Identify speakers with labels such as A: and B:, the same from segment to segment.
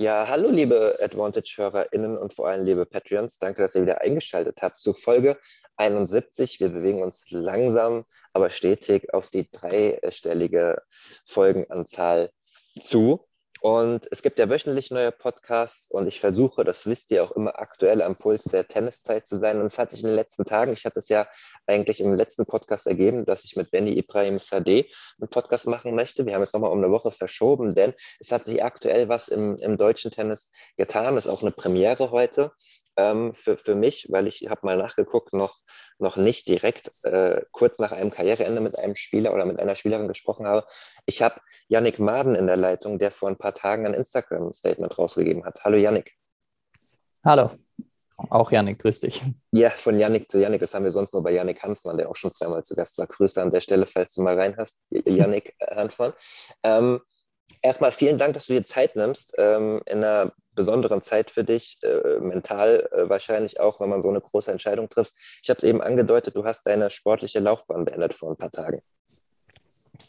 A: Ja, hallo liebe Advantage-HörerInnen und vor allem liebe Patreons. Danke, dass ihr wieder eingeschaltet habt zu Folge 71. Wir bewegen uns langsam, aber stetig auf die dreistellige Folgenanzahl zu. Und es gibt ja wöchentlich neue Podcasts und ich versuche, das wisst ihr auch immer aktuell am Puls der Tenniszeit zu sein. Und es hat sich in den letzten Tagen, ich hatte es ja eigentlich im letzten Podcast ergeben, dass ich mit Benny Ibrahim Sadeh einen Podcast machen möchte. Wir haben jetzt nochmal um eine Woche verschoben, denn es hat sich aktuell was im, im deutschen Tennis getan. Das ist auch eine Premiere heute ähm, für, für mich, weil ich habe mal nachgeguckt, noch, noch nicht direkt äh, kurz nach einem Karriereende mit einem Spieler oder mit einer Spielerin gesprochen habe. Ich habe Yannick Maden in der Leitung, der vor ein paar Tagen ein Instagram-Statement rausgegeben hat. Hallo Yannick.
B: Hallo. Auch Yannick, grüß dich.
A: Ja, von Yannick zu Yannick. Das haben wir sonst nur bei Yannick Hanfmann, der auch schon zweimal zu Gast war. Grüße an der Stelle, falls du mal rein hast, Yannick Hanfmann. Ähm, erstmal vielen Dank, dass du dir Zeit nimmst ähm, in einer besonderen Zeit für dich, äh, mental äh, wahrscheinlich auch, wenn man so eine große Entscheidung trifft. Ich habe es eben angedeutet, du hast deine sportliche Laufbahn beendet vor ein paar Tagen.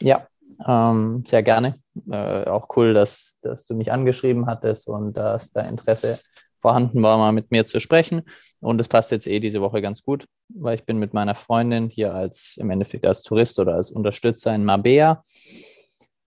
B: Ja, ähm, sehr gerne. Äh, auch cool, dass, dass du mich angeschrieben hattest und dass da Interesse vorhanden war, mal mit mir zu sprechen. Und es passt jetzt eh diese Woche ganz gut, weil ich bin mit meiner Freundin hier als im Endeffekt als Tourist oder als Unterstützer in Mabea.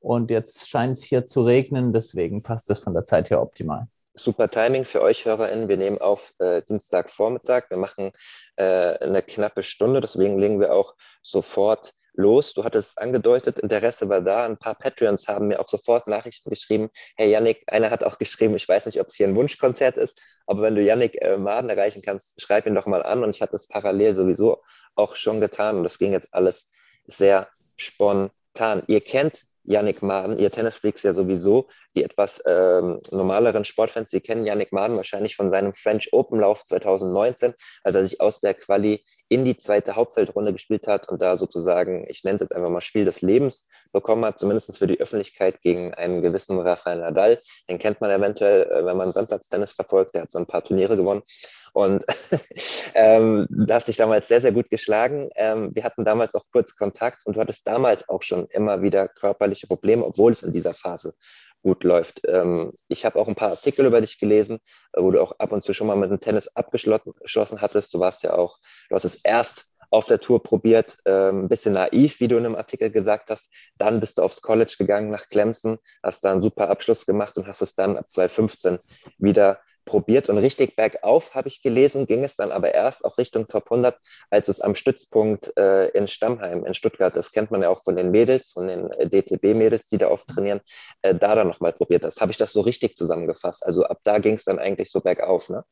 B: Und jetzt scheint es hier zu regnen, deswegen passt das von der Zeit her optimal.
A: Super Timing für euch HörerInnen. Wir nehmen auf äh, Dienstagvormittag. Wir machen äh, eine knappe Stunde, deswegen legen wir auch sofort los. Du hattest angedeutet, Interesse war da. Ein paar Patreons haben mir auch sofort Nachrichten geschrieben. Hey Yannick, einer hat auch geschrieben, ich weiß nicht, ob es hier ein Wunschkonzert ist, aber wenn du Yannick äh, Maden erreichen kannst, schreib ihn doch mal an. Und ich hatte es parallel sowieso auch schon getan und das ging jetzt alles sehr spontan. Ihr kennt Yannick Maden, ihr Tennisfreaks ja sowieso, die etwas ähm, normaleren Sportfans, die kennen Yannick Maden wahrscheinlich von seinem French Open Lauf 2019, als er sich aus der Quali in die zweite Hauptfeldrunde gespielt hat und da sozusagen, ich nenne es jetzt einfach mal Spiel des Lebens bekommen hat, zumindest für die Öffentlichkeit gegen einen gewissen Rafael Nadal. Den kennt man eventuell, äh, wenn man Sandplatz-Tennis verfolgt, der hat so ein paar Turniere gewonnen. Und ähm, du hast dich damals sehr, sehr gut geschlagen. Ähm, wir hatten damals auch kurz Kontakt und du hattest damals auch schon immer wieder körperliche Probleme, obwohl es in dieser Phase gut läuft. Ähm, ich habe auch ein paar Artikel über dich gelesen, wo du auch ab und zu schon mal mit dem Tennis abgeschlossen hattest. Du warst ja auch, du hast es erst auf der Tour probiert, ähm, ein bisschen naiv, wie du in einem Artikel gesagt hast. Dann bist du aufs College gegangen nach Clemson, hast da einen super Abschluss gemacht und hast es dann ab 2015 wieder probiert und richtig bergauf, habe ich gelesen, ging es dann aber erst auch Richtung Top 100, als es am Stützpunkt äh, in Stammheim in Stuttgart, das kennt man ja auch von den Mädels, von den äh, DTB-Mädels, die da oft trainieren, äh, da dann nochmal probiert hast. Habe ich das so richtig zusammengefasst? Also ab da ging es dann eigentlich so bergauf, ne?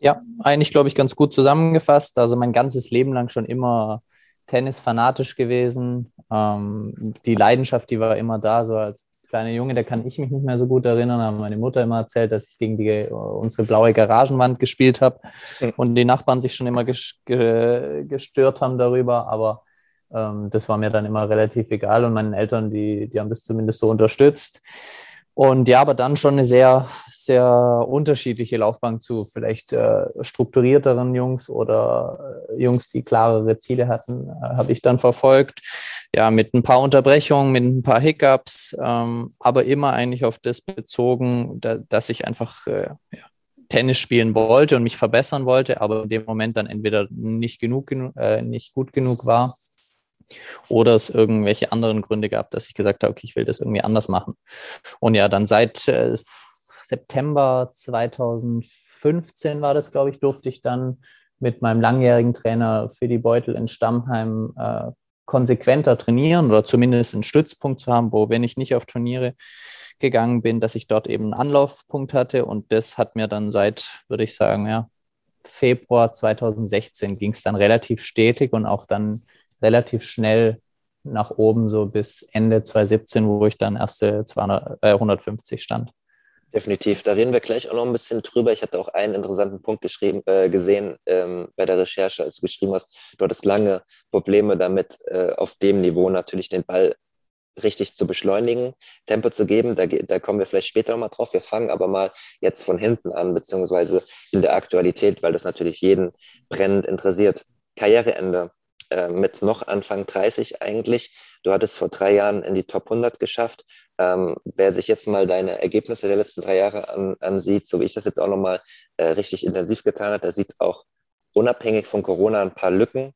B: Ja, eigentlich glaube ich ganz gut zusammengefasst. Also mein ganzes Leben lang schon immer Tennis fanatisch gewesen. Ähm, die Leidenschaft, die war immer da, so als kleiner Junge, da kann ich mich nicht mehr so gut erinnern, haben meine Mutter immer erzählt, dass ich gegen die, unsere blaue Garagenwand gespielt habe und die Nachbarn sich schon immer gestört haben darüber, aber ähm, das war mir dann immer relativ egal und meinen Eltern, die, die haben das zumindest so unterstützt. Und ja, aber dann schon eine sehr, sehr unterschiedliche Laufbahn zu vielleicht äh, strukturierteren Jungs oder äh, Jungs, die klarere Ziele hatten, äh, habe ich dann verfolgt. Ja, mit ein paar Unterbrechungen, mit ein paar Hiccups, ähm, aber immer eigentlich auf das bezogen, da, dass ich einfach äh, ja, Tennis spielen wollte und mich verbessern wollte, aber in dem Moment dann entweder nicht genug, äh, nicht gut genug war oder es irgendwelche anderen Gründe gab, dass ich gesagt habe, okay, ich will das irgendwie anders machen. Und ja, dann seit äh, September 2015 war das, glaube ich, durfte ich dann mit meinem langjährigen Trainer Fidi Beutel in Stammheim äh, konsequenter trainieren oder zumindest einen Stützpunkt zu haben, wo, wenn ich nicht auf Turniere gegangen bin, dass ich dort eben einen Anlaufpunkt hatte. Und das hat mir dann seit, würde ich sagen, ja, Februar 2016 ging es dann relativ stetig und auch dann relativ schnell nach oben, so bis Ende 2017, wo ich dann erste 200, äh, 150 stand.
A: Definitiv. Da reden wir gleich auch noch ein bisschen drüber. Ich hatte auch einen interessanten Punkt geschrieben, äh, gesehen ähm, bei der Recherche, als du geschrieben hast, du hattest lange Probleme damit, äh, auf dem Niveau natürlich den Ball richtig zu beschleunigen, Tempo zu geben. Da, da kommen wir vielleicht später nochmal drauf. Wir fangen aber mal jetzt von hinten an, beziehungsweise in der Aktualität, weil das natürlich jeden brennend interessiert. Karriereende äh, mit noch Anfang 30 eigentlich. Du hattest vor drei Jahren in die Top 100 geschafft. Ähm, wer sich jetzt mal deine Ergebnisse der letzten drei Jahre an, ansieht, so wie ich das jetzt auch nochmal äh, richtig intensiv getan habe, der sieht auch unabhängig von Corona ein paar Lücken.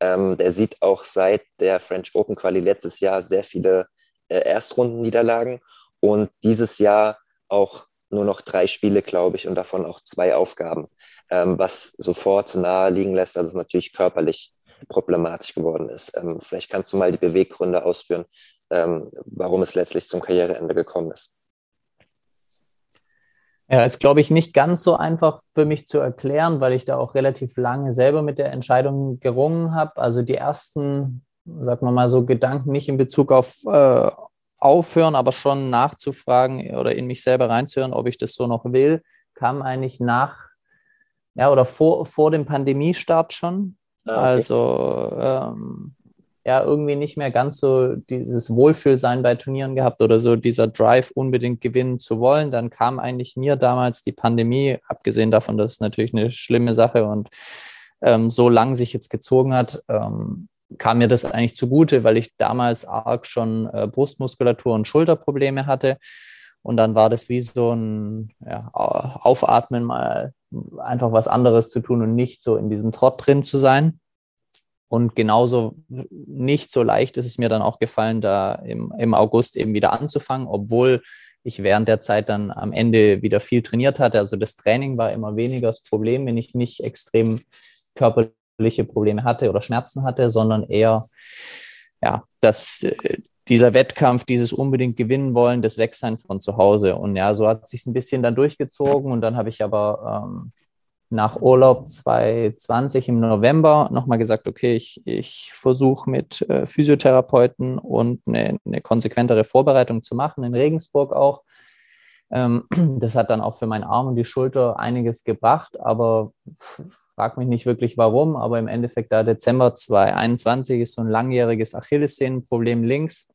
A: Ähm, der sieht auch seit der French Open Quali letztes Jahr sehr viele äh, Erstrundenniederlagen und dieses Jahr auch nur noch drei Spiele, glaube ich, und davon auch zwei Aufgaben, ähm, was sofort nahe liegen lässt, dass es natürlich körperlich problematisch geworden ist. Ähm, vielleicht kannst du mal die Beweggründe ausführen, ähm, warum es letztlich zum Karriereende gekommen ist.
B: Ja, ist, glaube ich, nicht ganz so einfach für mich zu erklären, weil ich da auch relativ lange selber mit der Entscheidung gerungen habe. Also die ersten, sagen wir mal so, Gedanken nicht in Bezug auf äh, aufhören, aber schon nachzufragen oder in mich selber reinzuhören, ob ich das so noch will, kam eigentlich nach, ja, oder vor, vor dem Pandemiestart schon. Ah, okay. Also ähm, ja, irgendwie nicht mehr ganz so dieses Wohlfühlsein bei Turnieren gehabt oder so dieser Drive unbedingt gewinnen zu wollen. Dann kam eigentlich mir damals die Pandemie, abgesehen davon, dass es natürlich eine schlimme Sache und ähm, so lang sich jetzt gezogen hat, ähm, kam mir das eigentlich zugute, weil ich damals arg schon äh, Brustmuskulatur und Schulterprobleme hatte. Und dann war das wie so ein ja, Aufatmen, mal einfach was anderes zu tun und nicht so in diesem Trott drin zu sein. Und genauso nicht so leicht ist es mir dann auch gefallen, da im, im August eben wieder anzufangen, obwohl ich während der Zeit dann am Ende wieder viel trainiert hatte. Also das Training war immer weniger das Problem, wenn ich nicht extrem körperliche Probleme hatte oder Schmerzen hatte, sondern eher, ja, dass äh, dieser Wettkampf, dieses unbedingt gewinnen wollen, das Wegsein von zu Hause. Und ja, so hat sich ein bisschen dann durchgezogen und dann habe ich aber ähm, nach Urlaub 2020 im November nochmal gesagt, okay, ich, ich versuche mit äh, Physiotherapeuten und eine, eine, konsequentere Vorbereitung zu machen, in Regensburg auch. Ähm, das hat dann auch für meinen Arm und die Schulter einiges gebracht, aber frag mich nicht wirklich warum, aber im Endeffekt da Dezember 2021 ist so ein langjähriges Achillessehnenproblem links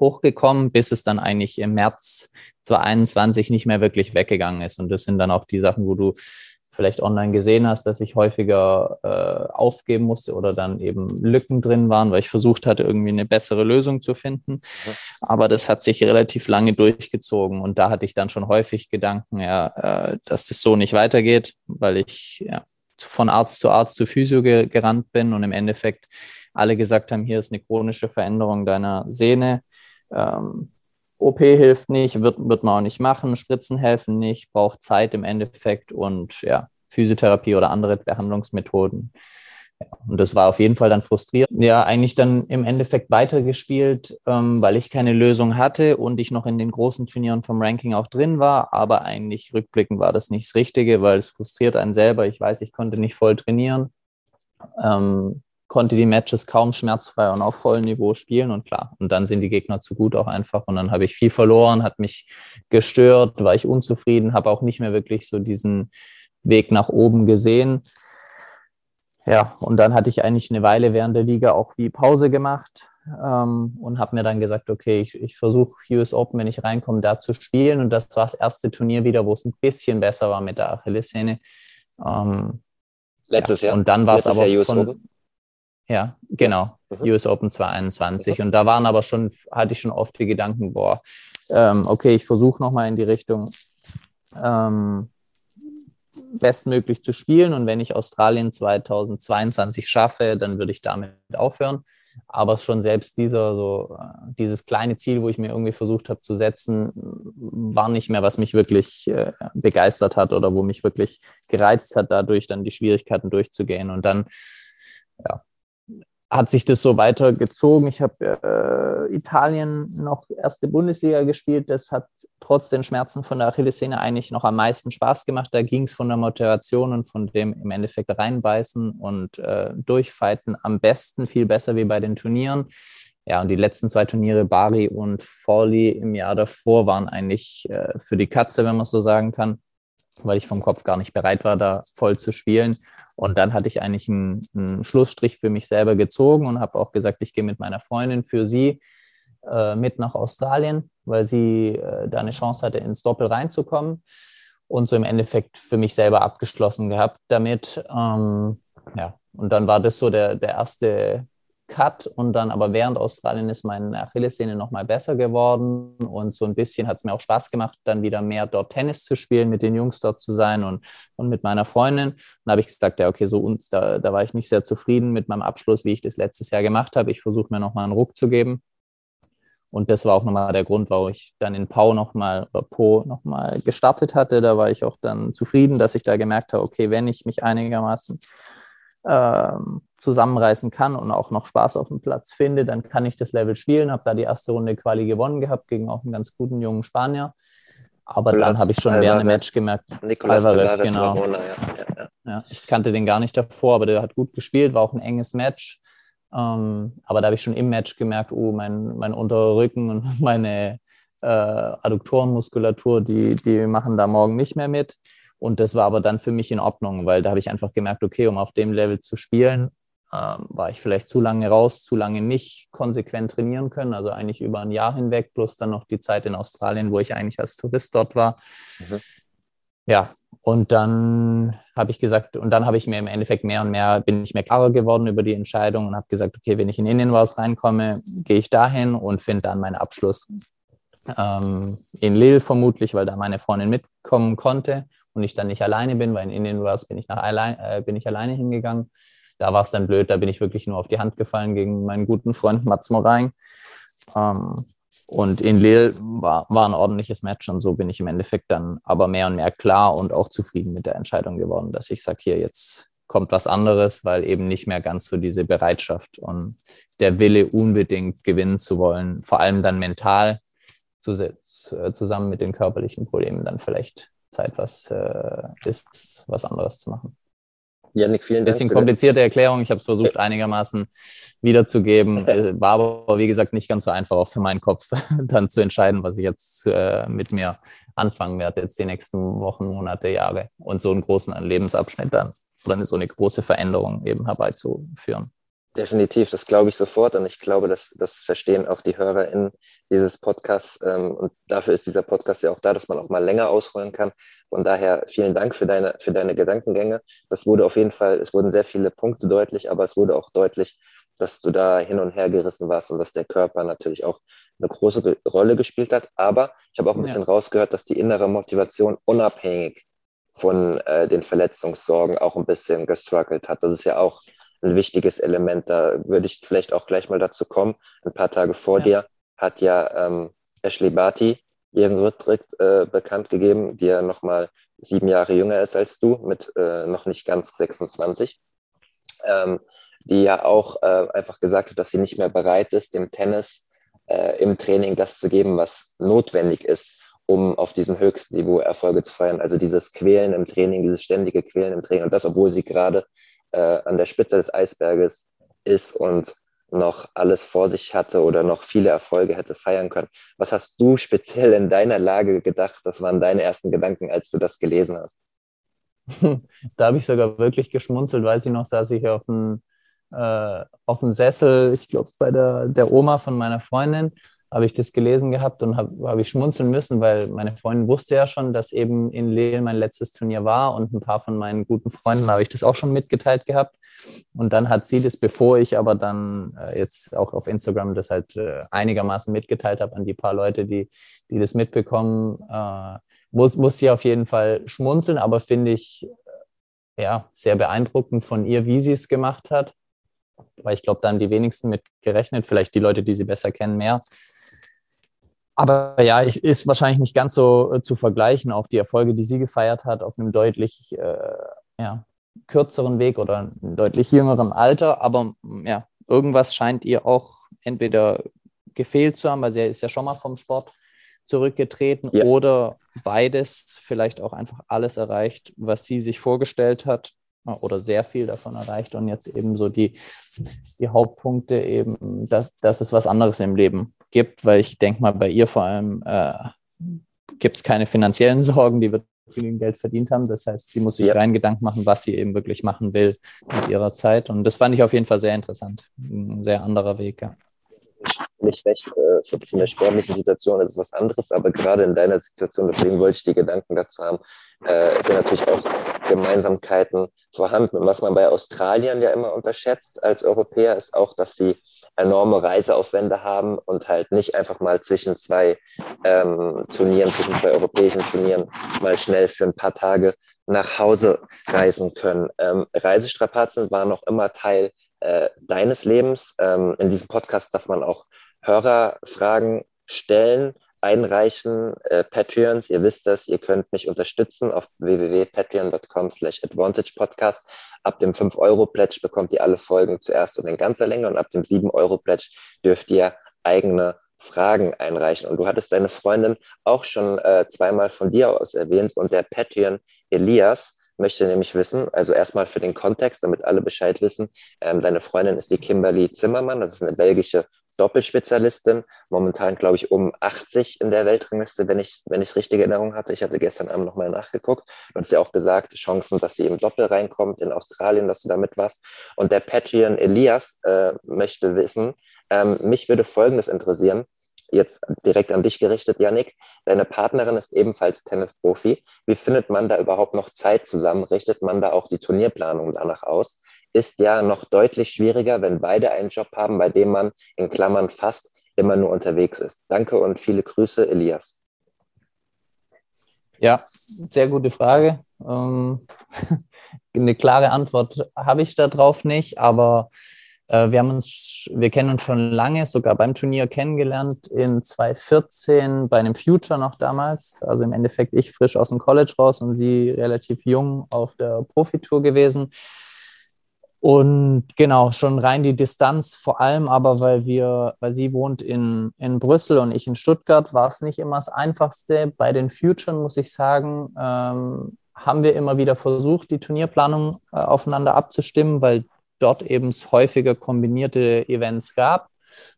B: hochgekommen, bis es dann eigentlich im März 2021 nicht mehr wirklich weggegangen ist. Und das sind dann auch die Sachen, wo du vielleicht online gesehen hast, dass ich häufiger äh, aufgeben musste oder dann eben Lücken drin waren, weil ich versucht hatte, irgendwie eine bessere Lösung zu finden. Aber das hat sich relativ lange durchgezogen und da hatte ich dann schon häufig Gedanken, ja, äh, dass das so nicht weitergeht, weil ich ja, von Arzt zu Arzt zu Physio ge gerannt bin und im Endeffekt alle gesagt haben, hier ist eine chronische Veränderung deiner Sehne. Ähm, OP hilft nicht, wird, wird man auch nicht machen, Spritzen helfen nicht, braucht Zeit im Endeffekt und ja, Physiotherapie oder andere Behandlungsmethoden. Ja, und das war auf jeden Fall dann frustrierend. Ja, eigentlich dann im Endeffekt weitergespielt, ähm, weil ich keine Lösung hatte und ich noch in den großen Turnieren vom Ranking auch drin war. Aber eigentlich rückblickend war das nicht das Richtige, weil es frustriert einen selber. Ich weiß, ich konnte nicht voll trainieren. Ähm, konnte die Matches kaum schmerzfrei und auf vollem Niveau spielen und klar. Und dann sind die Gegner zu gut auch einfach und dann habe ich viel verloren, hat mich gestört, war ich unzufrieden, habe auch nicht mehr wirklich so diesen Weg nach oben gesehen. Ja, und dann hatte ich eigentlich eine Weile während der Liga auch wie Pause gemacht ähm, und habe mir dann gesagt, okay, ich, ich versuche US Open, wenn ich reinkomme, da zu spielen. Und das war das erste Turnier wieder, wo es ein bisschen besser war mit der Achillessehne. Ähm,
A: Letztes ja. Jahr.
B: Und dann war es aber Jahr US von, Open. Ja, genau. Mhm. US Open 2021. Mhm. Und da waren aber schon, hatte ich schon oft die Gedanken, boah, ähm, okay, ich versuche nochmal in die Richtung ähm, bestmöglich zu spielen. Und wenn ich Australien 2022 schaffe, dann würde ich damit aufhören. Aber schon selbst dieser, so, äh, dieses kleine Ziel, wo ich mir irgendwie versucht habe zu setzen, war nicht mehr, was mich wirklich äh, begeistert hat oder wo mich wirklich gereizt hat, dadurch dann die Schwierigkeiten durchzugehen. Und dann, ja, hat sich das so weitergezogen. Ich habe äh, Italien noch erste Bundesliga gespielt. Das hat trotz den Schmerzen von der Achillessehne eigentlich noch am meisten Spaß gemacht. Da ging es von der Motivation und von dem im Endeffekt reinbeißen und äh, durchfighten am besten, viel besser wie bei den Turnieren. ja, und die letzten zwei Turniere, Bari und Forley im Jahr davor, waren eigentlich äh, für die Katze, wenn man so sagen kann, weil ich vom Kopf gar nicht bereit war, da voll zu spielen. Und dann hatte ich eigentlich einen, einen Schlussstrich für mich selber gezogen und habe auch gesagt, ich gehe mit meiner Freundin für sie äh, mit nach Australien, weil sie äh, da eine Chance hatte, ins Doppel reinzukommen. Und so im Endeffekt für mich selber abgeschlossen gehabt damit. Ähm, ja, und dann war das so der, der erste Cut und dann aber während Australien ist meine Achillessehne nochmal besser geworden und so ein bisschen hat es mir auch Spaß gemacht, dann wieder mehr dort Tennis zu spielen, mit den Jungs dort zu sein und, und mit meiner Freundin. Dann habe ich gesagt, ja, okay, so und da, da war ich nicht sehr zufrieden mit meinem Abschluss, wie ich das letztes Jahr gemacht habe. Ich versuche mir nochmal einen Ruck zu geben. Und das war auch nochmal der Grund, warum ich dann in Pau nochmal oder Po nochmal gestartet hatte. Da war ich auch dann zufrieden, dass ich da gemerkt habe, okay, wenn ich mich einigermaßen ähm, zusammenreißen kann und auch noch Spaß auf dem Platz finde, dann kann ich das Level spielen. Habe da die erste Runde Quali gewonnen gehabt gegen auch einen ganz guten jungen Spanier. Aber Nicolas dann habe ich schon Alvarez, während dem Match gemerkt,
A: Nicolas Alvarez, Alvarez genau. Ramona,
B: ja. Ja, ja. ich kannte den gar nicht davor, aber der hat gut gespielt, war auch ein enges Match. Ähm, aber da habe ich schon im Match gemerkt, oh, mein, mein unterer Rücken und meine äh, Adduktorenmuskulatur, die, die machen da morgen nicht mehr mit. Und das war aber dann für mich in Ordnung, weil da habe ich einfach gemerkt, okay, um auf dem Level zu spielen, ähm, war ich vielleicht zu lange raus, zu lange nicht konsequent trainieren können, also eigentlich über ein Jahr hinweg, plus dann noch die Zeit in Australien, wo ich eigentlich als Tourist dort war. Mhm. Ja, und dann habe ich gesagt, und dann habe ich mir im Endeffekt mehr und mehr, bin ich mir klarer geworden über die Entscheidung und habe gesagt, okay, wenn ich in Indien was reinkomme, gehe ich dahin und finde dann meinen Abschluss ähm, in Lille vermutlich, weil da meine Freundin mitkommen konnte und ich dann nicht alleine bin, weil in Indien war bin ich, nach allein, äh, bin ich alleine hingegangen. Da war es dann blöd, da bin ich wirklich nur auf die Hand gefallen gegen meinen guten Freund Mats Moraing. Ähm, und in Lille war, war ein ordentliches Match und so bin ich im Endeffekt dann aber mehr und mehr klar und auch zufrieden mit der Entscheidung geworden, dass ich sage, hier jetzt kommt was anderes, weil eben nicht mehr ganz so diese Bereitschaft und der Wille unbedingt gewinnen zu wollen, vor allem dann mental zusammen mit den körperlichen Problemen dann vielleicht Zeit was äh, ist, was anderes zu machen.
A: Janik, vielen
B: Dank. Bisschen komplizierte Erklärung. Ich habe es versucht, einigermaßen wiederzugeben. Äh, war aber, wie gesagt, nicht ganz so einfach auch für meinen Kopf, dann zu entscheiden, was ich jetzt äh, mit mir anfangen werde, jetzt die nächsten Wochen, Monate, Jahre und so einen großen Lebensabschnitt dann, ist so eine große Veränderung eben herbeizuführen.
A: Definitiv, das glaube ich sofort und ich glaube, dass das verstehen auch die HörerInnen dieses Podcasts ähm, und dafür ist dieser Podcast ja auch da, dass man auch mal länger ausholen kann. Von daher vielen Dank für deine, für deine Gedankengänge. Das wurde auf jeden Fall, es wurden sehr viele Punkte deutlich, aber es wurde auch deutlich, dass du da hin und her gerissen warst und dass der Körper natürlich auch eine große Rolle gespielt hat. Aber ich habe auch ein bisschen ja. rausgehört, dass die innere Motivation unabhängig von äh, den Verletzungssorgen auch ein bisschen gestruggelt hat. Das ist ja auch ein wichtiges Element. Da würde ich vielleicht auch gleich mal dazu kommen. Ein paar Tage vor ja. dir hat ja ähm, Ashley Barty ihren Rücktritt äh, bekannt gegeben, die ja nochmal sieben Jahre jünger ist als du, mit äh, noch nicht ganz 26. Ähm, die ja auch äh, einfach gesagt hat, dass sie nicht mehr bereit ist, dem Tennis äh, im Training das zu geben, was notwendig ist, um auf diesem höchsten Niveau Erfolge zu feiern. Also dieses Quälen im Training, dieses ständige Quälen im Training. Und das, obwohl sie gerade äh, an der Spitze des Eisberges ist und noch alles vor sich hatte oder noch viele Erfolge hätte feiern können. Was hast du speziell in deiner Lage gedacht? Das waren deine ersten Gedanken, als du das gelesen hast.
B: Da habe ich sogar wirklich geschmunzelt, weiß ich noch, saß ich auf dem, äh, auf dem Sessel, ich glaube bei der, der Oma von meiner Freundin habe ich das gelesen gehabt und habe hab ich schmunzeln müssen, weil meine Freundin wusste ja schon, dass eben in Lille mein letztes Turnier war und ein paar von meinen guten Freunden habe ich das auch schon mitgeteilt gehabt. Und dann hat sie das, bevor ich aber dann äh, jetzt auch auf Instagram das halt äh, einigermaßen mitgeteilt habe an die paar Leute, die, die das mitbekommen, äh, muss, muss sie auf jeden Fall schmunzeln, aber finde ich äh, ja sehr beeindruckend von ihr, wie sie es gemacht hat. Weil ich glaube, da haben die wenigsten mit gerechnet, vielleicht die Leute, die sie besser kennen, mehr aber ja, ist wahrscheinlich nicht ganz so äh, zu vergleichen. Auch die Erfolge, die sie gefeiert hat, auf einem deutlich äh, ja, kürzeren Weg oder einem deutlich jüngeren Alter. Aber mm, ja, irgendwas scheint ihr auch entweder gefehlt zu haben, weil sie ist ja schon mal vom Sport zurückgetreten ja. oder beides, vielleicht auch einfach alles erreicht, was sie sich vorgestellt hat. Oder sehr viel davon erreicht und jetzt eben so die, die Hauptpunkte eben, dass, dass es was anderes im Leben gibt, weil ich denke mal, bei ihr vor allem äh, gibt es keine finanziellen Sorgen, die wird genügend Geld verdient haben. Das heißt, sie muss sich ja. rein Gedanken machen, was sie eben wirklich machen will mit ihrer Zeit. Und das fand ich auf jeden Fall sehr interessant. Ein sehr anderer Weg, ja
A: nicht recht, äh, für, für eine sportliche Situation ist es was anderes, aber gerade in deiner Situation, deswegen wollte ich die Gedanken dazu haben, äh, sind natürlich auch Gemeinsamkeiten vorhanden. Und was man bei Australien ja immer unterschätzt als Europäer, ist auch, dass sie enorme Reiseaufwände haben und halt nicht einfach mal zwischen zwei ähm, Turnieren, zwischen zwei europäischen Turnieren mal schnell für ein paar Tage nach Hause reisen können. Ähm, Reisestrapazen waren noch immer Teil äh, deines Lebens. Ähm, in diesem Podcast darf man auch Hörerfragen stellen, einreichen. Äh, Patreons, ihr wisst das, ihr könnt mich unterstützen auf www.patreon.com slash advantagepodcast. Ab dem 5-Euro-Pledge bekommt ihr alle Folgen zuerst und in ganzer Länge und ab dem 7-Euro-Pledge dürft ihr eigene Fragen einreichen. Und du hattest deine Freundin auch schon äh, zweimal von dir aus erwähnt und der Patreon Elias möchte nämlich wissen, also erstmal für den Kontext, damit alle Bescheid wissen, ähm, deine Freundin ist die Kimberly Zimmermann, das ist eine belgische Doppelspezialistin, momentan glaube ich um 80 in der Weltrangliste, wenn ich wenn ich richtige Erinnerung hatte. Ich hatte gestern Abend nochmal nachgeguckt. Hast ja auch gesagt, Chancen, dass sie im Doppel reinkommt in Australien, dass du damit warst. Und der Patreon Elias äh, möchte wissen, ähm, mich würde Folgendes interessieren jetzt direkt an dich gerichtet, Yannick. Deine Partnerin ist ebenfalls Tennisprofi. Wie findet man da überhaupt noch Zeit zusammen? Richtet man da auch die Turnierplanung danach aus? Ist ja noch deutlich schwieriger, wenn beide einen Job haben, bei dem man in Klammern fast immer nur unterwegs ist. Danke und viele Grüße, Elias.
B: Ja, sehr gute Frage. Ähm, eine klare Antwort habe ich darauf nicht, aber wir haben uns, wir kennen uns schon lange, sogar beim Turnier kennengelernt in 2014 bei einem Future noch damals. Also im Endeffekt ich frisch aus dem College raus und sie relativ jung auf der Profitour gewesen. Und genau, schon rein die Distanz, vor allem aber, weil wir, weil sie wohnt in, in Brüssel und ich in Stuttgart, war es nicht immer das Einfachste. Bei den Future, muss ich sagen, ähm, haben wir immer wieder versucht, die Turnierplanung äh, aufeinander abzustimmen, weil dort eben häufiger kombinierte Events gab.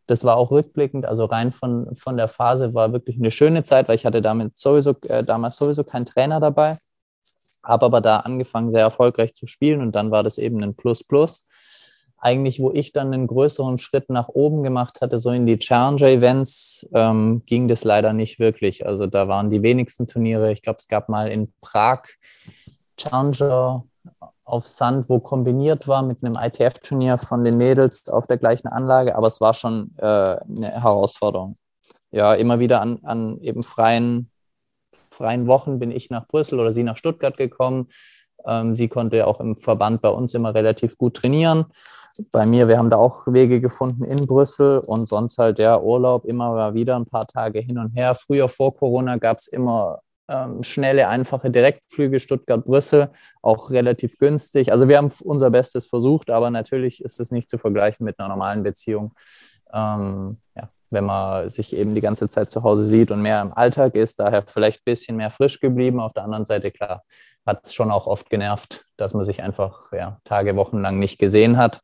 B: Das war auch rückblickend, also rein von, von der Phase war wirklich eine schöne Zeit, weil ich hatte damit sowieso, äh, damals sowieso keinen Trainer dabei, habe aber da angefangen, sehr erfolgreich zu spielen und dann war das eben ein Plus-Plus. Eigentlich, wo ich dann einen größeren Schritt nach oben gemacht hatte, so in die Challenger-Events, ähm, ging das leider nicht wirklich. Also da waren die wenigsten Turniere. Ich glaube, es gab mal in Prag Challenger auf Sand, wo kombiniert war mit einem ITF-Turnier von den Mädels auf der gleichen Anlage, aber es war schon äh, eine Herausforderung. Ja, immer wieder an, an eben freien, freien Wochen bin ich nach Brüssel oder sie nach Stuttgart gekommen. Ähm, sie konnte auch im Verband bei uns immer relativ gut trainieren. Bei mir, wir haben da auch Wege gefunden in Brüssel und sonst halt der Urlaub immer wieder ein paar Tage hin und her. Früher vor Corona gab es immer ähm, schnelle, einfache Direktflüge Stuttgart-Brüssel, auch relativ günstig. Also wir haben unser Bestes versucht, aber natürlich ist es nicht zu vergleichen mit einer normalen Beziehung. Ähm, ja, wenn man sich eben die ganze Zeit zu Hause sieht und mehr im Alltag ist, daher vielleicht ein bisschen mehr frisch geblieben. Auf der anderen Seite, klar, hat es schon auch oft genervt, dass man sich einfach ja, Tage, Wochen lang nicht gesehen hat.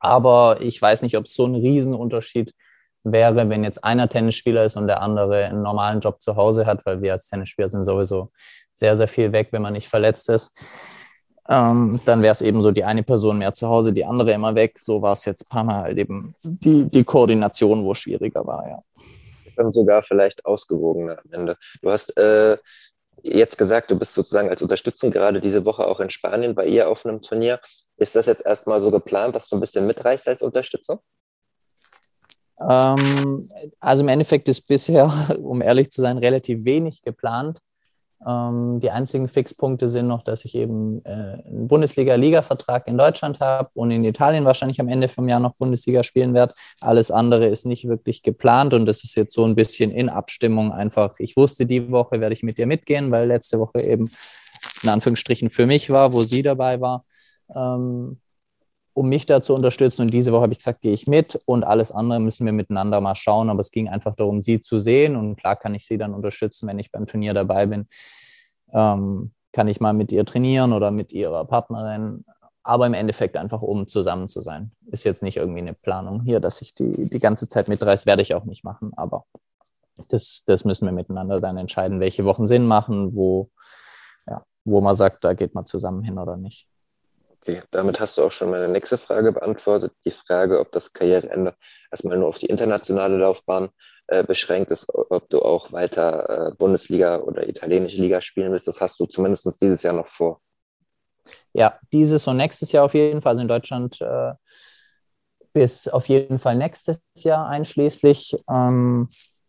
B: Aber ich weiß nicht, ob es so einen Riesenunterschied wäre, wenn jetzt einer Tennisspieler ist und der andere einen normalen Job zu Hause hat, weil wir als Tennisspieler sind sowieso sehr, sehr viel weg, wenn man nicht verletzt ist. Ähm, dann wäre es eben so, die eine Person mehr zu Hause, die andere immer weg. So war es jetzt ein paar Mal halt eben die, die Koordination, wo schwieriger war, ja.
A: Und sogar vielleicht ausgewogener am Ende. Du hast äh, jetzt gesagt, du bist sozusagen als Unterstützung gerade diese Woche auch in Spanien bei ihr auf einem Turnier. Ist das jetzt erstmal so geplant, dass du ein bisschen mitreichst als Unterstützung?
B: Ähm, also im Endeffekt ist bisher, um ehrlich zu sein, relativ wenig geplant. Ähm, die einzigen Fixpunkte sind noch, dass ich eben äh, einen Bundesliga-Liga-Vertrag in Deutschland habe und in Italien wahrscheinlich am Ende vom Jahr noch Bundesliga spielen werde. Alles andere ist nicht wirklich geplant und das ist jetzt so ein bisschen in Abstimmung einfach. Ich wusste, die Woche werde ich mit dir mitgehen, weil letzte Woche eben in Anführungsstrichen für mich war, wo sie dabei war. Ähm, um mich da zu unterstützen. Und diese Woche habe ich gesagt, gehe ich mit und alles andere müssen wir miteinander mal schauen. Aber es ging einfach darum, sie zu sehen. Und klar kann ich sie dann unterstützen, wenn ich beim Turnier dabei bin. Ähm, kann ich mal mit ihr trainieren oder mit ihrer Partnerin. Aber im Endeffekt einfach, um zusammen zu sein. Ist jetzt nicht irgendwie eine Planung hier, dass ich die, die ganze Zeit mitreiße, werde ich auch nicht machen. Aber das, das müssen wir miteinander dann entscheiden, welche Wochen Sinn machen, wo, ja, wo man sagt, da geht man zusammen hin oder nicht.
A: Okay, damit hast du auch schon meine nächste Frage beantwortet. Die Frage, ob das Karriereende erstmal nur auf die internationale Laufbahn äh, beschränkt ist, ob du auch weiter äh, Bundesliga oder italienische Liga spielen willst. Das hast du zumindest dieses Jahr noch vor.
B: Ja, dieses und nächstes Jahr auf jeden Fall. Also in Deutschland äh, bis auf jeden Fall nächstes Jahr einschließlich. Ähm,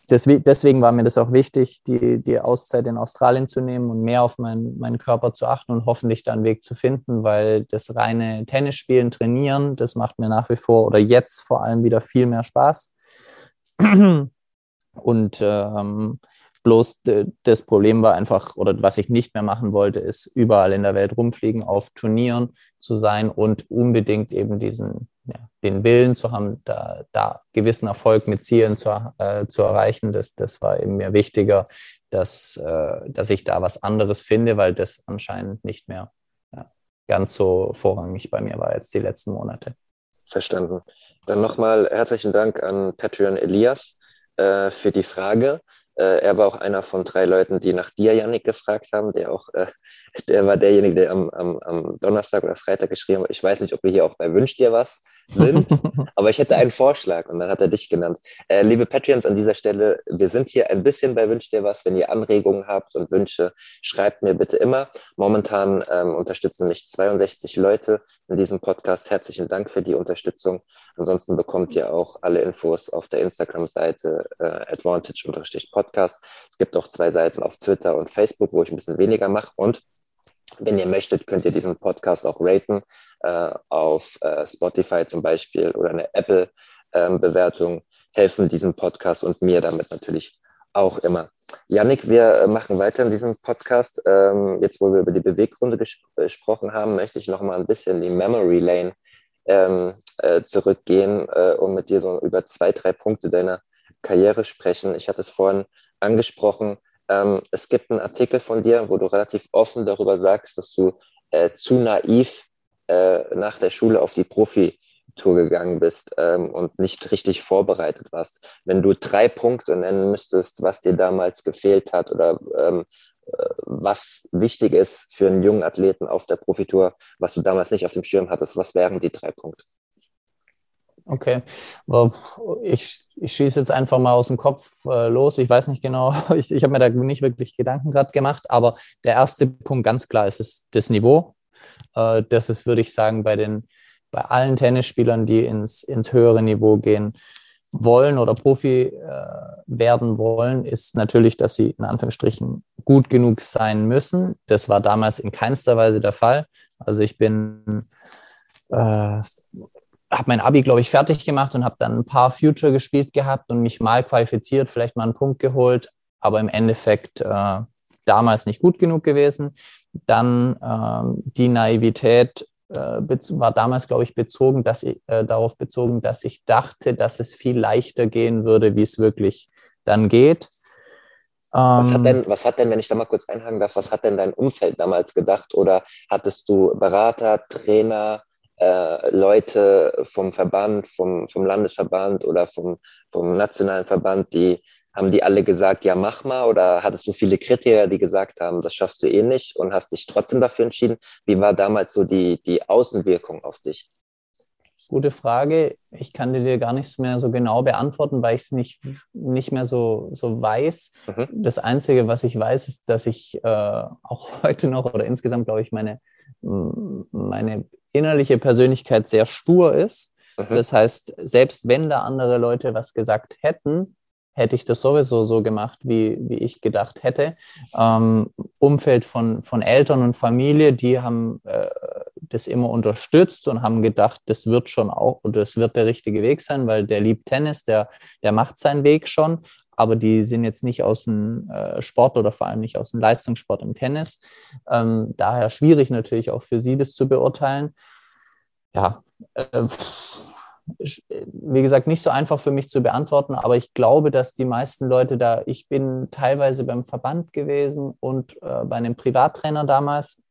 B: deswegen war mir das auch wichtig, die, die Auszeit in Australien zu nehmen und mehr auf mein, meinen Körper zu achten und hoffentlich da einen Weg zu finden, weil das reine Tennisspielen, Trainieren, das macht mir nach wie vor oder jetzt vor allem wieder viel mehr Spaß. Und ähm, bloß das Problem war einfach, oder was ich nicht mehr machen wollte, ist überall in der Welt rumfliegen, auf Turnieren zu sein und unbedingt eben diesen ja, den Willen zu haben, da, da gewissen Erfolg mit Zielen zu, äh, zu erreichen, das, das war eben mir wichtiger, dass, äh, dass ich da was anderes finde, weil das anscheinend nicht mehr ja, ganz so vorrangig bei mir war jetzt die letzten Monate.
A: Verstanden. Dann nochmal herzlichen Dank an Patreon Elias äh, für die Frage. Äh, er war auch einer von drei Leuten, die nach dir, Yannick, gefragt haben. Der auch, äh, der war derjenige, der am, am, am Donnerstag oder Freitag geschrieben hat. Ich weiß nicht, ob wir hier auch bei Wünsch dir was sind, aber ich hätte einen Vorschlag und dann hat er dich genannt. Äh, liebe Patreons an dieser Stelle, wir sind hier ein bisschen bei Wünsch dir was. Wenn ihr Anregungen habt und Wünsche, schreibt mir bitte immer. Momentan ähm, unterstützen mich 62 Leute in diesem Podcast. Herzlichen Dank für die Unterstützung. Ansonsten bekommt ihr auch alle Infos auf der Instagram-Seite äh, advantage-podcast Podcast. Es gibt auch zwei Seiten auf Twitter und Facebook, wo ich ein bisschen weniger mache. Und wenn ihr möchtet, könnt ihr diesen Podcast auch raten äh, auf äh, Spotify zum Beispiel oder eine Apple-Bewertung. Ähm, helfen diesem Podcast und mir damit natürlich auch immer. Yannick, wir machen weiter in diesem Podcast. Ähm, jetzt, wo wir über die Beweggründe ges gesprochen haben, möchte ich noch mal ein bisschen die Memory Lane ähm, äh, zurückgehen äh, und mit dir so über zwei, drei Punkte deiner Karriere sprechen. Ich hatte es vorhin angesprochen. Ähm, es gibt einen Artikel von dir, wo du relativ offen darüber sagst, dass du äh, zu naiv äh, nach der Schule auf die Profitour gegangen bist ähm, und nicht richtig vorbereitet warst. Wenn du drei Punkte nennen müsstest, was dir damals gefehlt hat oder ähm, äh, was wichtig ist für einen jungen Athleten auf der Profitour, was du damals nicht auf dem Schirm hattest, was wären die drei Punkte?
B: Okay, ich, ich schieße jetzt einfach mal aus dem Kopf äh, los. Ich weiß nicht genau, ich, ich habe mir da nicht wirklich Gedanken gerade gemacht, aber der erste Punkt ganz klar ist es, das Niveau. Äh, das ist, würde ich sagen, bei, den, bei allen Tennisspielern, die ins, ins höhere Niveau gehen wollen oder Profi äh, werden wollen, ist natürlich, dass sie in Anführungsstrichen gut genug sein müssen. Das war damals in keinster Weise der Fall. Also ich bin äh, habe mein Abi, glaube ich, fertig gemacht und habe dann ein paar Future gespielt gehabt und mich mal qualifiziert, vielleicht mal einen Punkt geholt, aber im Endeffekt äh, damals nicht gut genug gewesen. Dann ähm, die Naivität äh, war damals, glaube ich, bezogen, dass ich, äh, darauf bezogen, dass ich dachte, dass es viel leichter gehen würde, wie es wirklich dann geht.
A: Was hat, denn, ähm, was hat denn, wenn ich da mal kurz einhaken darf, was hat denn dein Umfeld damals gedacht? Oder hattest du Berater, Trainer, äh, Leute vom Verband, vom, vom Landesverband oder vom, vom nationalen Verband, die haben die alle gesagt, ja, mach mal? Oder hattest du viele Kritiker, die gesagt haben, das schaffst du eh nicht und hast dich trotzdem dafür entschieden? Wie war damals so die, die Außenwirkung auf dich?
B: Gute Frage. Ich kann dir gar nicht mehr so genau beantworten, weil ich es nicht, nicht mehr so, so weiß. Mhm. Das Einzige, was ich weiß, ist, dass ich äh, auch heute noch oder insgesamt, glaube ich, meine, meine innerliche Persönlichkeit sehr stur ist. Mhm. Das heißt, selbst wenn da andere Leute was gesagt hätten, hätte ich das sowieso so gemacht, wie, wie ich gedacht hätte. Ähm, Umfeld von, von Eltern und Familie, die haben äh, das immer unterstützt und haben gedacht, das wird schon auch, das wird der richtige Weg sein, weil der liebt Tennis, der, der macht seinen Weg schon aber die sind jetzt nicht aus dem äh, Sport oder vor allem nicht aus dem Leistungssport im Tennis. Ähm, daher schwierig natürlich auch für sie, das zu beurteilen. Ja, äh, wie gesagt, nicht so einfach für mich zu beantworten, aber ich glaube, dass die meisten Leute da, ich bin teilweise beim Verband gewesen und äh, bei einem Privattrainer damals,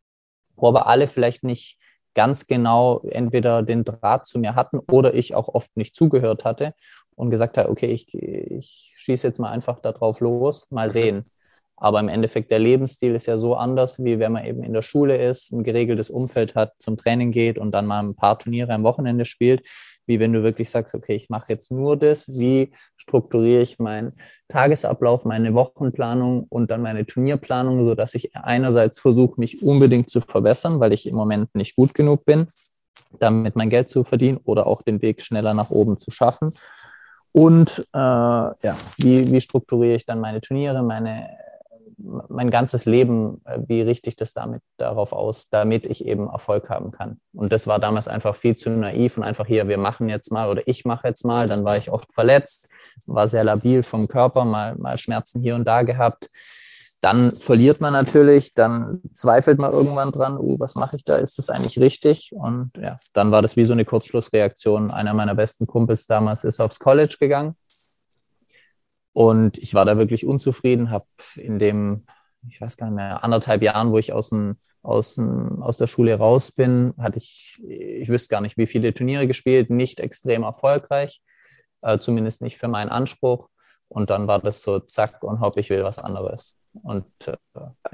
B: wo aber alle vielleicht nicht ganz genau entweder den Draht zu mir hatten oder ich auch oft nicht zugehört hatte und gesagt habe, okay, ich, ich schieße jetzt mal einfach darauf los, mal sehen. Aber im Endeffekt, der Lebensstil ist ja so anders, wie wenn man eben in der Schule ist, ein geregeltes Umfeld hat, zum Training geht und dann mal ein paar Turniere am Wochenende spielt, wie wenn du wirklich sagst, okay, ich mache jetzt nur das, wie strukturiere ich meinen Tagesablauf, meine Wochenplanung und dann meine Turnierplanung, sodass ich einerseits versuche, mich unbedingt zu verbessern, weil ich im Moment nicht gut genug bin, damit mein Geld zu verdienen oder auch den Weg schneller nach oben zu schaffen. Und äh, ja, wie, wie strukturiere ich dann meine Turniere, meine mein ganzes Leben, äh, wie richte ich das damit darauf aus, damit ich eben Erfolg haben kann. Und das war damals einfach viel zu naiv und einfach hier, wir machen jetzt mal oder ich mache jetzt mal. Dann war ich oft verletzt, war sehr labil vom Körper, mal, mal Schmerzen hier und da gehabt. Dann verliert man natürlich, dann zweifelt man irgendwann dran, uh, was mache ich da, ist das eigentlich richtig? Und ja, dann war das wie so eine Kurzschlussreaktion. Einer meiner besten Kumpels damals ist aufs College gegangen und ich war da wirklich unzufrieden, habe in dem, ich weiß gar nicht mehr, anderthalb Jahren, wo ich aus, dem, aus, dem, aus der Schule raus bin, hatte ich, ich wüsste gar nicht, wie viele Turniere gespielt, nicht extrem erfolgreich, äh, zumindest nicht für meinen Anspruch. Und dann war das so, zack, und hopp, ich will was anderes. Und
A: äh,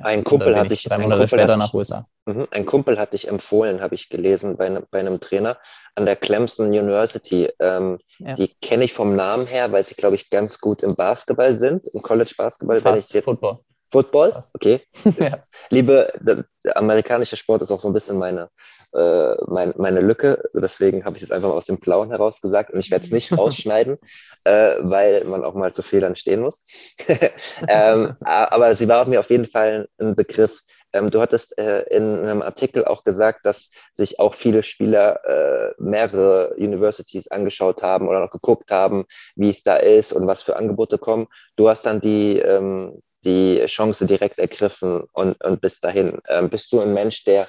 A: ein Kumpel hatte ich
B: drei Monate später nach USA.
A: Mhm, ein Kumpel hat dich empfohlen, habe ich gelesen, bei, ne, bei, einem Trainer an der Clemson University. Ähm, ja. Die kenne ich vom Namen her, weil sie, glaube ich, ganz gut im Basketball sind, im College Basketball.
B: Fast wenn ich jetzt
A: Football. Football? Okay. ja. Liebe, der, amerikanische Sport ist auch so ein bisschen meine, äh, mein, meine Lücke. Deswegen habe ich es jetzt einfach mal aus dem Blauen heraus gesagt und ich werde es nicht rausschneiden, äh, weil man auch mal zu Fehlern stehen muss. ähm, aber sie war mir auf jeden Fall ein Begriff. Ähm, du hattest äh, in einem Artikel auch gesagt, dass sich auch viele Spieler äh, mehrere Universities angeschaut haben oder noch geguckt haben, wie es da ist und was für Angebote kommen. Du hast dann die ähm, die Chance direkt ergriffen und, und bis dahin. Ähm, bist du ein Mensch, der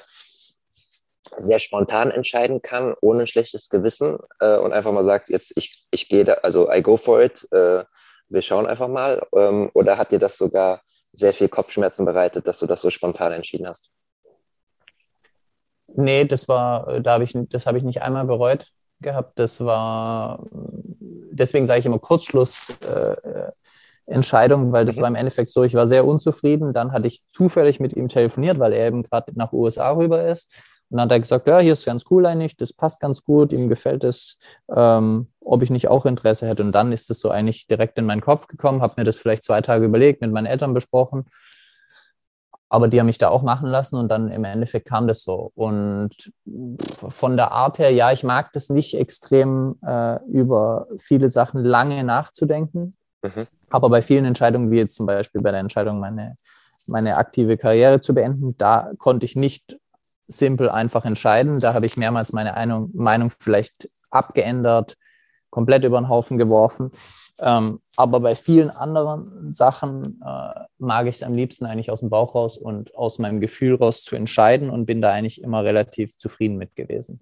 A: sehr spontan entscheiden kann, ohne ein schlechtes Gewissen äh, und einfach mal sagt, jetzt ich, ich gehe da, also I go for it, äh, wir schauen einfach mal. Ähm, oder hat dir das sogar sehr viel Kopfschmerzen bereitet, dass du das so spontan entschieden hast?
B: Nee, das war, da habe ich, das habe ich nicht einmal bereut gehabt. Das war, deswegen sage ich immer Kurzschluss. Äh, Entscheidung, weil das mhm. war im Endeffekt so, ich war sehr unzufrieden. Dann hatte ich zufällig mit ihm telefoniert, weil er eben gerade nach USA rüber ist. Und dann hat er gesagt, ja, hier ist ganz cool eigentlich, das passt ganz gut, ihm gefällt es, ähm, ob ich nicht auch Interesse hätte. Und dann ist es so eigentlich direkt in meinen Kopf gekommen, habe mir das vielleicht zwei Tage überlegt, mit meinen Eltern besprochen. Aber die haben mich da auch machen lassen und dann im Endeffekt kam das so. Und von der Art her, ja, ich mag das nicht extrem äh, über viele Sachen lange nachzudenken. Mhm. Aber bei vielen Entscheidungen, wie jetzt zum Beispiel bei der Entscheidung, meine, meine aktive Karriere zu beenden, da konnte ich nicht simpel einfach entscheiden. Da habe ich mehrmals meine Meinung vielleicht abgeändert, komplett über den Haufen geworfen. Ähm, aber bei vielen anderen Sachen äh, mag ich es am liebsten eigentlich aus dem Bauch raus und aus meinem Gefühl raus zu entscheiden und bin da eigentlich immer relativ zufrieden mit gewesen.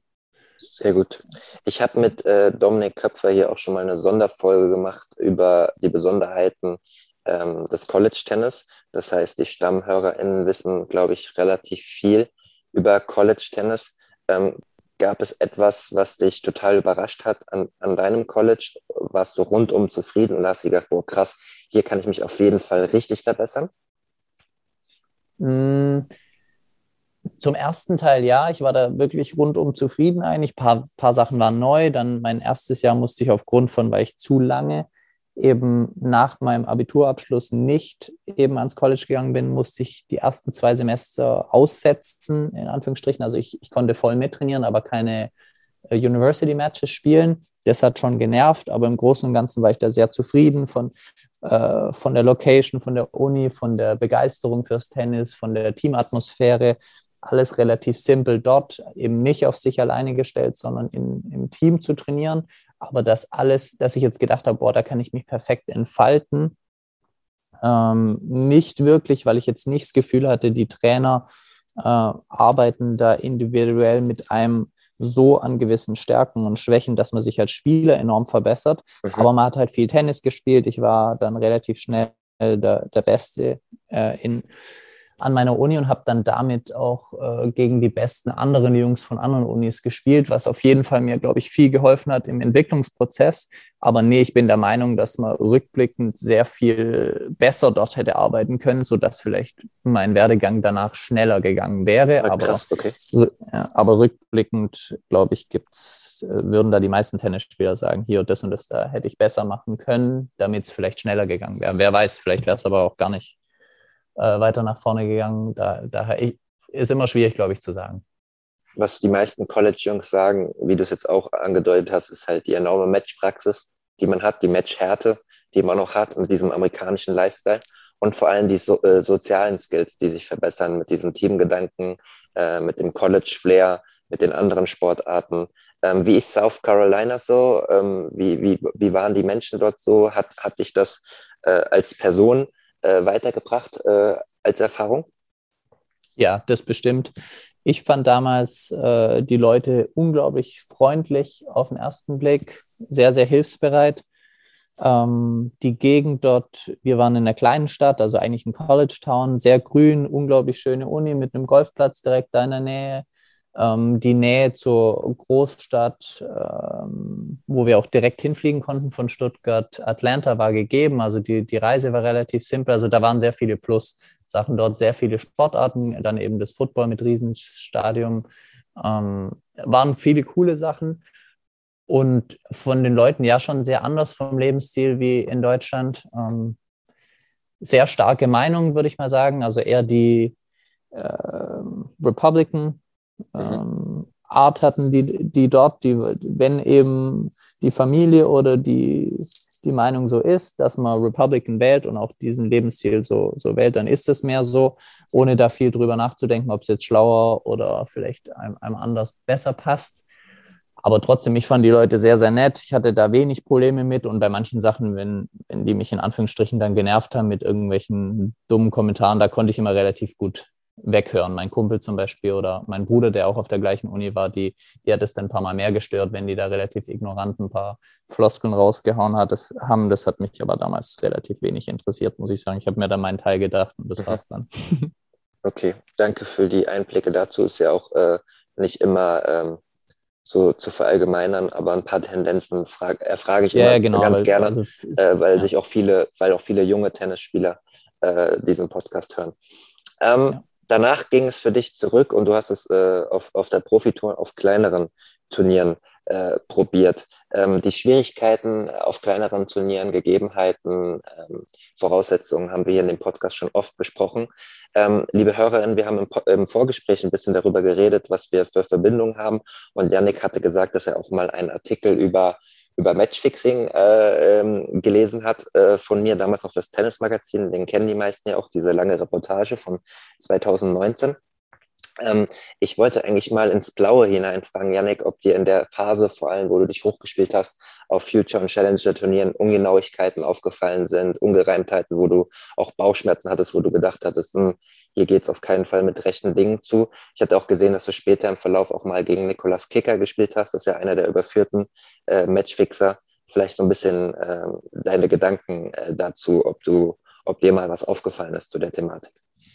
A: Sehr gut. Ich habe mit äh, Dominik Köpfer hier auch schon mal eine Sonderfolge gemacht über die Besonderheiten ähm, des College-Tennis. Das heißt, die StammhörerInnen wissen, glaube ich, relativ viel über College-Tennis. Ähm, gab es etwas, was dich total überrascht hat an, an deinem College? Warst du rundum zufrieden und hast dir gedacht, boah, krass, hier kann ich mich auf jeden Fall richtig verbessern?
B: Mm, zum ersten Teil ja, ich war da wirklich rundum zufrieden eigentlich. Ein paar, paar Sachen waren neu. Dann mein erstes Jahr musste ich aufgrund von, weil ich zu lange eben nach meinem Abiturabschluss nicht eben ans College gegangen bin, musste ich die ersten zwei Semester aussetzen, in Anführungsstrichen. Also ich, ich konnte voll mittrainieren, aber keine äh, University Matches spielen. Das hat schon genervt, aber im Großen und Ganzen war ich da sehr zufrieden von, äh, von der Location, von der Uni, von der Begeisterung fürs Tennis, von der Teamatmosphäre alles relativ simpel dort, eben nicht auf sich alleine gestellt, sondern in, im Team zu trainieren. Aber das alles, dass ich jetzt gedacht habe, boah, da kann ich mich perfekt entfalten, ähm, nicht wirklich, weil ich jetzt nicht das Gefühl hatte, die Trainer äh, arbeiten da individuell mit einem so an gewissen Stärken und Schwächen, dass man sich als Spieler enorm verbessert. Mhm. Aber man hat halt viel Tennis gespielt. Ich war dann relativ schnell der, der Beste äh, in an meiner Uni und habe dann damit auch äh, gegen die besten anderen Jungs von anderen Unis gespielt, was auf jeden Fall mir, glaube ich, viel geholfen hat im Entwicklungsprozess. Aber nee, ich bin der Meinung, dass man rückblickend sehr viel besser dort hätte arbeiten können, sodass vielleicht mein Werdegang danach schneller gegangen wäre. Aber, okay. ja, aber rückblickend, glaube ich, gibt's, äh, würden da die meisten Tennisspieler sagen, hier das und das da hätte ich besser machen können, damit es vielleicht schneller gegangen wäre. Wer weiß, vielleicht wäre es aber auch gar nicht äh, weiter nach vorne gegangen. Da, daher ich, ist immer schwierig, glaube ich, zu sagen.
A: Was die meisten College-Jungs sagen, wie du es jetzt auch angedeutet hast, ist halt die enorme Matchpraxis, die man hat, die Matchhärte, die man noch hat mit diesem amerikanischen Lifestyle und vor allem die so, äh, sozialen Skills, die sich verbessern mit diesen Teamgedanken, äh, mit dem College-Flair, mit den anderen Sportarten. Ähm, wie ist South Carolina so? Ähm, wie, wie, wie waren die Menschen dort so? Hat, hat dich das äh, als Person äh, weitergebracht äh, als Erfahrung?
B: Ja, das bestimmt. Ich fand damals äh, die Leute unglaublich freundlich auf den ersten Blick, sehr, sehr hilfsbereit. Ähm, die Gegend dort, wir waren in einer kleinen Stadt, also eigentlich ein College Town, sehr grün, unglaublich schöne Uni mit einem Golfplatz direkt da in der Nähe. Ähm, die Nähe zur Großstadt, ähm, wo wir auch direkt hinfliegen konnten von Stuttgart, Atlanta war gegeben. Also die, die Reise war relativ simpel. Also da waren sehr viele Plus-Sachen dort, sehr viele Sportarten, dann eben das Football mit Riesenstadium. Ähm, waren viele coole Sachen und von den Leuten ja schon sehr anders vom Lebensstil wie in Deutschland. Ähm, sehr starke Meinungen, würde ich mal sagen. Also eher die äh, Republican. Ähm, Art hatten, die, die dort, die, wenn eben die Familie oder die, die Meinung so ist, dass man Republican wählt und auch diesen Lebensstil so, so wählt, dann ist es mehr so, ohne da viel drüber nachzudenken, ob es jetzt schlauer oder vielleicht einem, einem anders besser passt. Aber trotzdem, ich fand die Leute sehr, sehr nett. Ich hatte da wenig Probleme mit und bei manchen Sachen, wenn, wenn die mich in Anführungsstrichen dann genervt haben mit irgendwelchen dummen Kommentaren, da konnte ich immer relativ gut weghören. Mein Kumpel zum Beispiel oder mein Bruder, der auch auf der gleichen Uni war, die, die hat es dann ein paar Mal mehr gestört, wenn die da relativ ignorant ein paar Floskeln rausgehauen hat, das, haben. Das hat mich aber damals relativ wenig interessiert, muss ich sagen. Ich habe mir dann meinen Teil gedacht und das mhm. war's dann.
A: Okay, danke für die Einblicke dazu. Ist ja auch äh, nicht immer ähm, so zu verallgemeinern, aber ein paar Tendenzen frag, erfrage ich immer genau, ganz weil, gerne, also ist, äh, weil ja. sich auch viele, weil auch viele junge Tennisspieler äh, diesen Podcast hören. Ähm, ja danach ging es für dich zurück und du hast es äh, auf, auf der Profitour auf kleineren Turnieren äh, probiert. Ähm, die Schwierigkeiten auf kleineren Turnieren, Gegebenheiten, ähm, Voraussetzungen haben wir hier in dem Podcast schon oft besprochen. Ähm, liebe Hörerinnen, wir haben im, im, Vorgespräch ein bisschen darüber geredet, was wir für Verbindungen haben. Und Yannick hatte gesagt, dass er auch mal einen Artikel über über Matchfixing äh, ähm, gelesen hat äh, von mir, damals auch das Tennismagazin, den kennen die meisten ja auch, diese lange Reportage von 2019. Ähm, ich wollte eigentlich mal ins Blaue hineinfragen, Yannick, ob dir in der Phase, vor allem, wo du dich hochgespielt hast, auf Future- und Challenger-Turnieren Ungenauigkeiten aufgefallen sind, Ungereimtheiten, wo du auch Bauchschmerzen hattest, wo du gedacht hattest, hm, hier geht's auf keinen Fall mit rechten Dingen zu. Ich hatte auch gesehen, dass du später im Verlauf auch mal gegen Nicolas Kicker gespielt hast. Das ist ja einer der überführten äh, Matchfixer. Vielleicht so ein bisschen äh, deine Gedanken äh, dazu, ob du, ob dir mal was aufgefallen ist zu der Thematik.